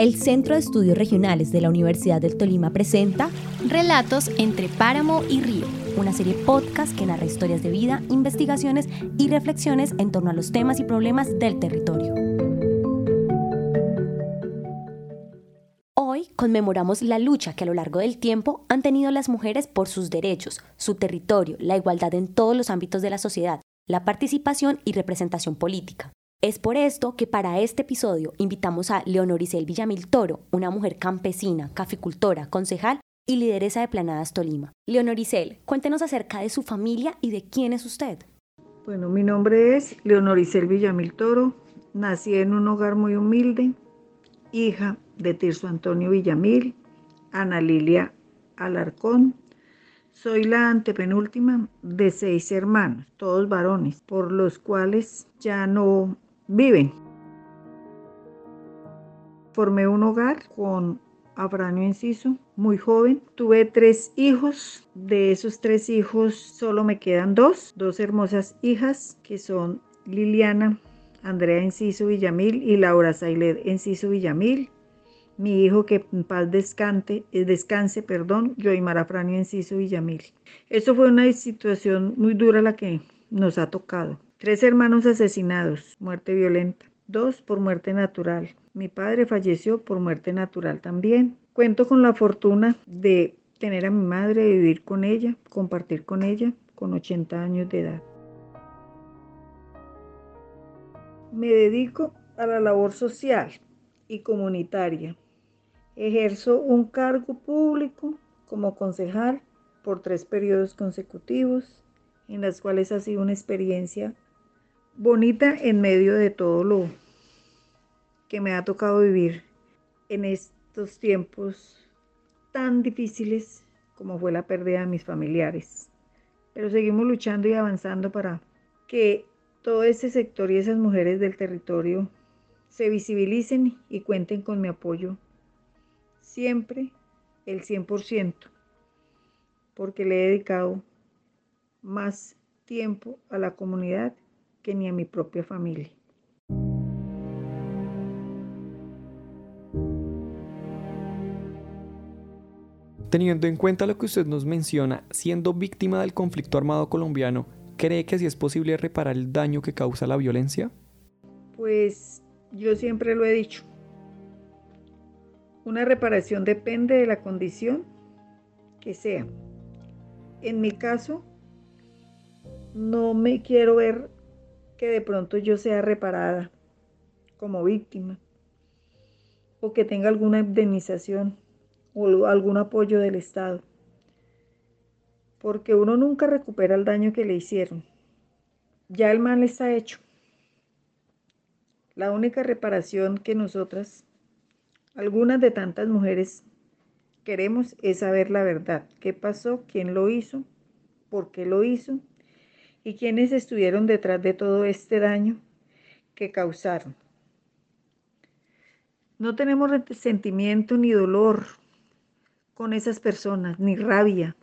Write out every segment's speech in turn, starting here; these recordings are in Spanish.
El Centro de Estudios Regionales de la Universidad del Tolima presenta Relatos entre Páramo y Río, una serie podcast que narra historias de vida, investigaciones y reflexiones en torno a los temas y problemas del territorio. Hoy conmemoramos la lucha que a lo largo del tiempo han tenido las mujeres por sus derechos, su territorio, la igualdad en todos los ámbitos de la sociedad, la participación y representación política. Es por esto que para este episodio invitamos a Leonoricel Villamil Toro, una mujer campesina, caficultora, concejal y lideresa de Planadas Tolima. Leonoricel, cuéntenos acerca de su familia y de quién es usted. Bueno, mi nombre es Leonoricel Villamil Toro. Nací en un hogar muy humilde, hija de Tirso Antonio Villamil, Ana Lilia Alarcón. Soy la antepenúltima de seis hermanos, todos varones, por los cuales ya no viven. Formé un hogar con Afranio Enciso, muy joven. Tuve tres hijos. De esos tres hijos solo me quedan dos, dos hermosas hijas que son Liliana Andrea Enciso Villamil y Laura Sailed Enciso Villamil. Mi hijo que en paz descanse, eh, descanse perdón, Joymar Afranio Enciso Villamil. Eso fue una situación muy dura la que nos ha tocado. Tres hermanos asesinados, muerte violenta. Dos por muerte natural. Mi padre falleció por muerte natural también. Cuento con la fortuna de tener a mi madre, vivir con ella, compartir con ella con 80 años de edad. Me dedico a la labor social y comunitaria. Ejerzo un cargo público como concejal por tres periodos consecutivos, en las cuales ha sido una experiencia bonita en medio de todo lo que me ha tocado vivir en estos tiempos tan difíciles como fue la pérdida de mis familiares. Pero seguimos luchando y avanzando para que todo ese sector y esas mujeres del territorio se visibilicen y cuenten con mi apoyo siempre el 100%, porque le he dedicado más tiempo a la comunidad que ni a mi propia familia. Teniendo en cuenta lo que usted nos menciona, siendo víctima del conflicto armado colombiano, ¿cree que si es posible reparar el daño que causa la violencia? Pues yo siempre lo he dicho. Una reparación depende de la condición que sea. En mi caso, no me quiero ver que de pronto yo sea reparada como víctima o que tenga alguna indemnización o algún apoyo del Estado. Porque uno nunca recupera el daño que le hicieron. Ya el mal está hecho. La única reparación que nosotras, algunas de tantas mujeres, queremos es saber la verdad. ¿Qué pasó? ¿Quién lo hizo? ¿Por qué lo hizo? Y quienes estuvieron detrás de todo este daño que causaron. No tenemos sentimiento ni dolor con esas personas, ni rabia,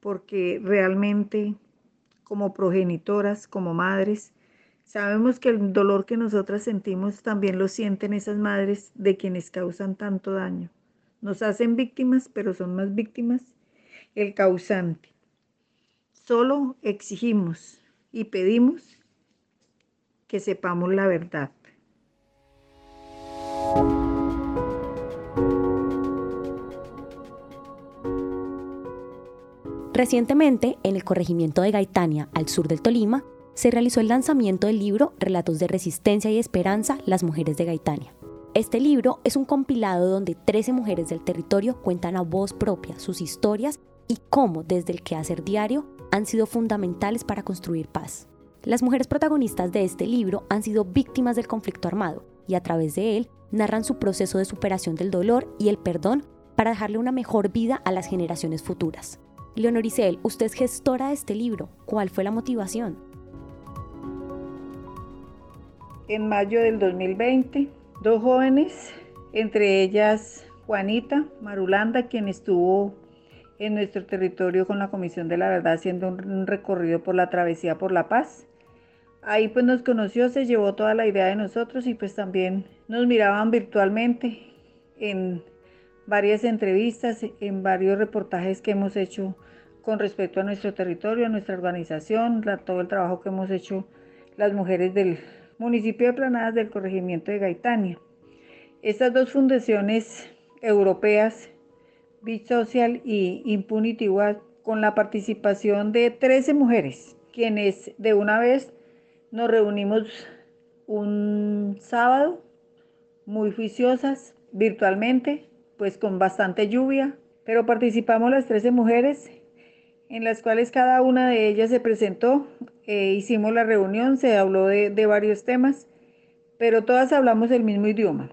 porque realmente como progenitoras, como madres, sabemos que el dolor que nosotras sentimos también lo sienten esas madres de quienes causan tanto daño. Nos hacen víctimas, pero son más víctimas el causante. Solo exigimos y pedimos que sepamos la verdad. Recientemente, en el corregimiento de Gaitania, al sur del Tolima, se realizó el lanzamiento del libro Relatos de Resistencia y Esperanza, las mujeres de Gaitania. Este libro es un compilado donde 13 mujeres del territorio cuentan a voz propia sus historias y cómo desde el quehacer diario han sido fundamentales para construir paz. Las mujeres protagonistas de este libro han sido víctimas del conflicto armado y a través de él narran su proceso de superación del dolor y el perdón para dejarle una mejor vida a las generaciones futuras. Leonoricel, usted es gestora de este libro. ¿Cuál fue la motivación? En mayo del 2020, dos jóvenes, entre ellas Juanita Marulanda, quien estuvo en nuestro territorio con la Comisión de la Verdad haciendo un recorrido por la travesía por la paz. Ahí pues nos conoció, se llevó toda la idea de nosotros y pues también nos miraban virtualmente en varias entrevistas, en varios reportajes que hemos hecho con respecto a nuestro territorio, a nuestra organización, todo el trabajo que hemos hecho las mujeres del municipio de Planadas del corregimiento de Gaitania. Estas dos fundaciones europeas, Beach Social y Impunity Watch, con la participación de 13 mujeres, quienes de una vez nos reunimos un sábado muy juiciosas virtualmente, pues con bastante lluvia, pero participamos las 13 mujeres en las cuales cada una de ellas se presentó, eh, hicimos la reunión, se habló de, de varios temas, pero todas hablamos el mismo idioma.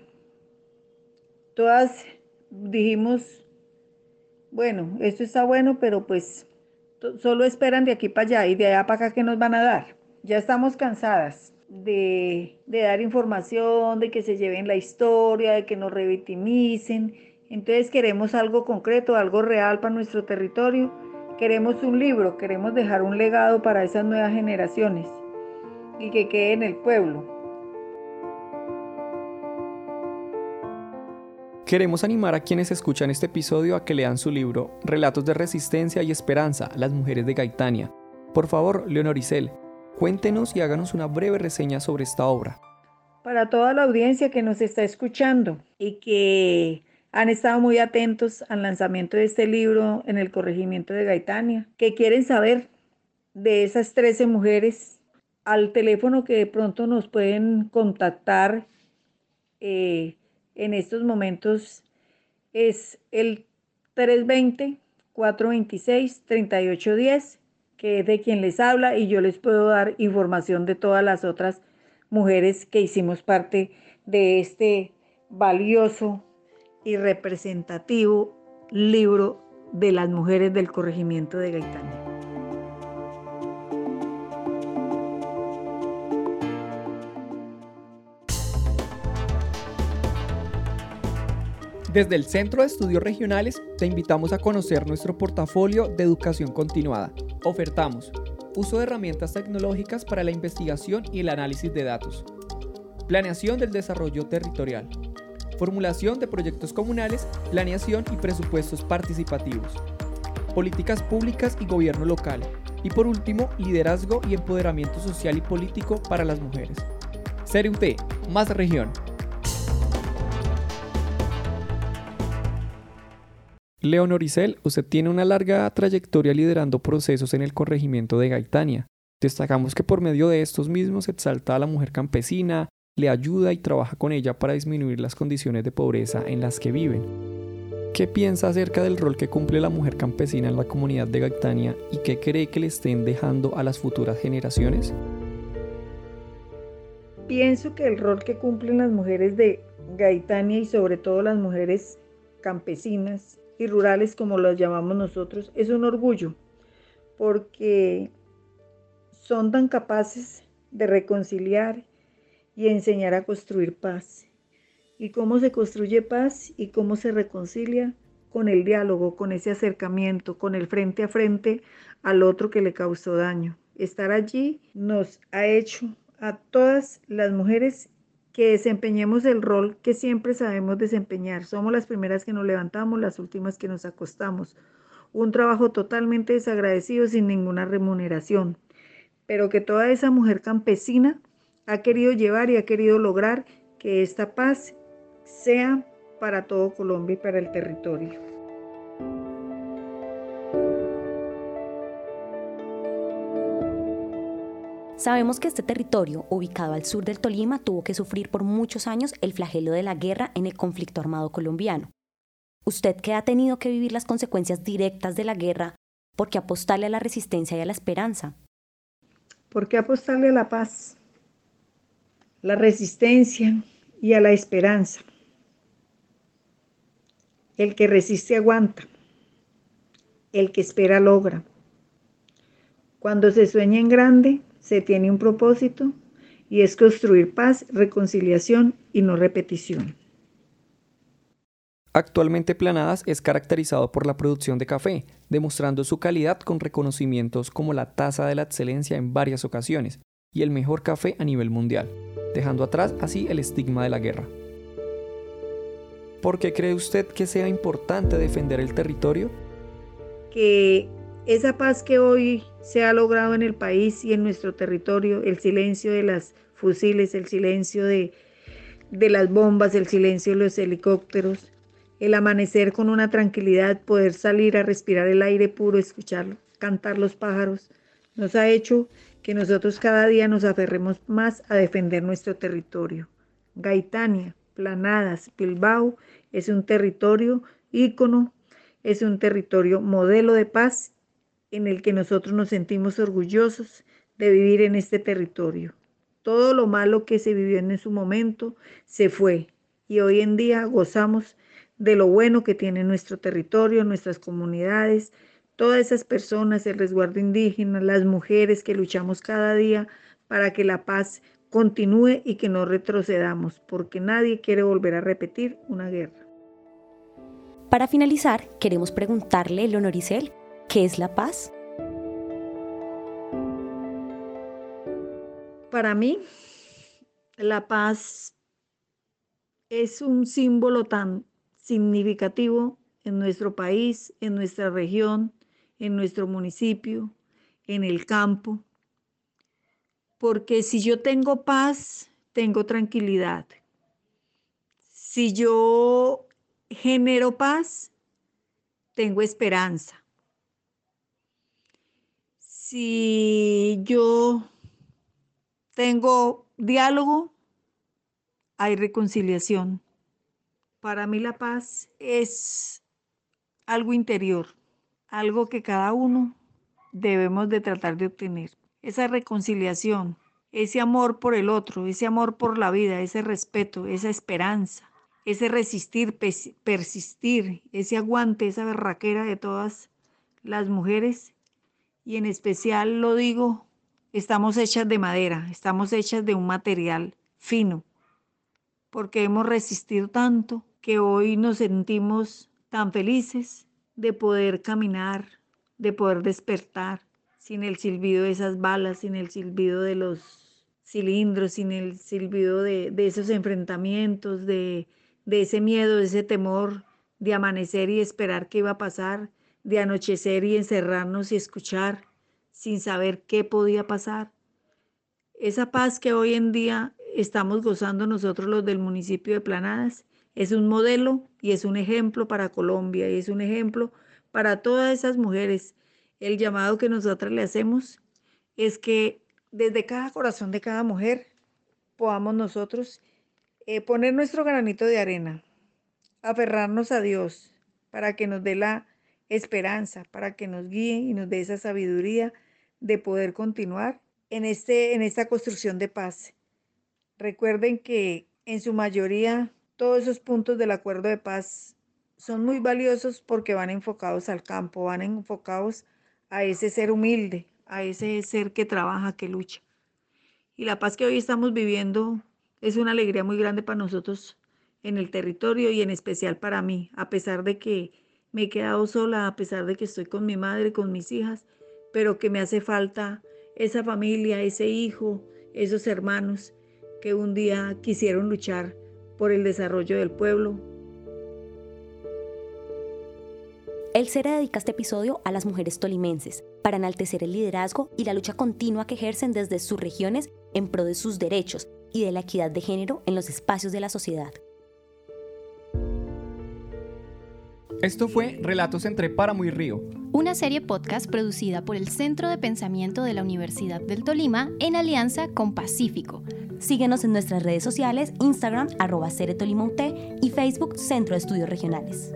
Todas dijimos, bueno, esto está bueno, pero pues solo esperan de aquí para allá y de allá para acá que nos van a dar. Ya estamos cansadas de, de, dar información, de que se lleven la historia, de que nos revictimicen. Entonces queremos algo concreto, algo real para nuestro territorio Queremos un libro, queremos dejar un legado para esas nuevas generaciones y que quede en el pueblo. Queremos animar a quienes escuchan este episodio a que lean su libro Relatos de Resistencia y Esperanza, las mujeres de Gaitania. Por favor, Leonoricel, cuéntenos y háganos una breve reseña sobre esta obra. Para toda la audiencia que nos está escuchando y que han estado muy atentos al lanzamiento de este libro en el corregimiento de Gaitania, que quieren saber de esas 13 mujeres al teléfono que de pronto nos pueden contactar eh, en estos momentos es el 320-426-3810, que es de quien les habla y yo les puedo dar información de todas las otras mujeres que hicimos parte de este valioso y representativo libro de las mujeres del corregimiento de Gaitán. Desde el Centro de Estudios Regionales te invitamos a conocer nuestro portafolio de educación continuada. Ofertamos uso de herramientas tecnológicas para la investigación y el análisis de datos, planeación del desarrollo territorial, formulación de proyectos comunales, planeación y presupuestos participativos, políticas públicas y gobierno local, y por último, liderazgo y empoderamiento social y político para las mujeres. CERUT, más región. Leonor Isel, usted tiene una larga trayectoria liderando procesos en el corregimiento de Gaitania. Destacamos que por medio de estos mismos exalta a la mujer campesina, le ayuda y trabaja con ella para disminuir las condiciones de pobreza en las que viven. ¿Qué piensa acerca del rol que cumple la mujer campesina en la comunidad de Gaitania y qué cree que le estén dejando a las futuras generaciones? Pienso que el rol que cumplen las mujeres de Gaitania y sobre todo las mujeres campesinas y rurales como las llamamos nosotros es un orgullo porque son tan capaces de reconciliar y enseñar a construir paz. ¿Y cómo se construye paz y cómo se reconcilia? Con el diálogo, con ese acercamiento, con el frente a frente al otro que le causó daño. Estar allí nos ha hecho a todas las mujeres que desempeñemos el rol que siempre sabemos desempeñar. Somos las primeras que nos levantamos, las últimas que nos acostamos. Un trabajo totalmente desagradecido sin ninguna remuneración. Pero que toda esa mujer campesina ha querido llevar y ha querido lograr que esta paz sea para todo Colombia y para el territorio. Sabemos que este territorio, ubicado al sur del Tolima, tuvo que sufrir por muchos años el flagelo de la guerra en el conflicto armado colombiano. Usted que ha tenido que vivir las consecuencias directas de la guerra, ¿por qué apostarle a la resistencia y a la esperanza? ¿Por qué apostarle a la paz? la resistencia y a la esperanza. El que resiste aguanta, el que espera logra. Cuando se sueña en grande, se tiene un propósito y es construir paz, reconciliación y no repetición. Actualmente Planadas es caracterizado por la producción de café, demostrando su calidad con reconocimientos como la Taza de la Excelencia en varias ocasiones, y el mejor café a nivel mundial, dejando atrás así el estigma de la guerra. ¿Por qué cree usted que sea importante defender el territorio? Que esa paz que hoy se ha logrado en el país y en nuestro territorio, el silencio de las fusiles, el silencio de, de las bombas, el silencio de los helicópteros, el amanecer con una tranquilidad, poder salir a respirar el aire puro, escuchar cantar los pájaros, nos ha hecho que nosotros cada día nos aferremos más a defender nuestro territorio. Gaitania, Planadas, Bilbao es un territorio ícono, es un territorio modelo de paz en el que nosotros nos sentimos orgullosos de vivir en este territorio. Todo lo malo que se vivió en su momento se fue y hoy en día gozamos de lo bueno que tiene nuestro territorio, nuestras comunidades, todas esas personas, el resguardo indígena, las mujeres que luchamos cada día para que la paz continúe y que no retrocedamos, porque nadie quiere volver a repetir una guerra. Para finalizar, queremos preguntarle, Leonoricel, ¿qué es la paz? Para mí, la paz es un símbolo tan significativo en nuestro país, en nuestra región, en nuestro municipio, en el campo. Porque si yo tengo paz, tengo tranquilidad. Si yo genero paz, tengo esperanza. Si yo tengo diálogo, hay reconciliación. Para mí la paz es algo interior, algo que cada uno debemos de tratar de obtener. Esa reconciliación, ese amor por el otro, ese amor por la vida, ese respeto, esa esperanza, ese resistir, persistir, ese aguante, esa berraquera de todas las mujeres. Y en especial lo digo, estamos hechas de madera, estamos hechas de un material fino, porque hemos resistido tanto que hoy nos sentimos tan felices de poder caminar, de poder despertar sin el silbido de esas balas, sin el silbido de los cilindros, sin el silbido de, esos enfrentamientos, de, ese miedo, de ese temor de amanecer y esperar qué iba a pasar, de anochecer y encerrarnos y escuchar sin saber qué podía pasar. Esa paz que hoy en día estamos gozando nosotros los del municipio de Planadas es un modelo y es un ejemplo para Colombia y es un ejemplo para todas esas mujeres. El llamado que nosotras le hacemos es que desde cada corazón de cada mujer podamos nosotros eh, poner nuestro granito de arena, aferrarnos a Dios para que nos dé la esperanza, para que nos guíe y nos dé esa sabiduría de poder continuar en, este, en esta construcción de paz. Recuerden que en su mayoría todos esos puntos del acuerdo de paz son muy valiosos porque van enfocados al campo, van enfocados a ese ser humilde, a ese ser que trabaja, que lucha. Y la paz que hoy estamos viviendo es una alegría muy grande para nosotros en el territorio y en especial para mí, a pesar de que me he quedado sola, a pesar de que estoy con mi madre, con mis hijas, pero que me hace falta esa familia, ese hijo, esos hermanos que un día quisieron luchar por el desarrollo del pueblo. El CERE dedica este episodio a las mujeres tolimenses para enaltecer el liderazgo y la lucha continua que ejercen desde sus regiones en pro de sus derechos y de la equidad de género en los espacios de la sociedad. Esto fue Relatos entre Páramo y Río, una serie podcast producida por el Centro de Pensamiento de la Universidad del Tolima en alianza con Pacífico. Síguenos en nuestras redes sociales, Instagram, arroba y Facebook, Centro de Estudios Regionales.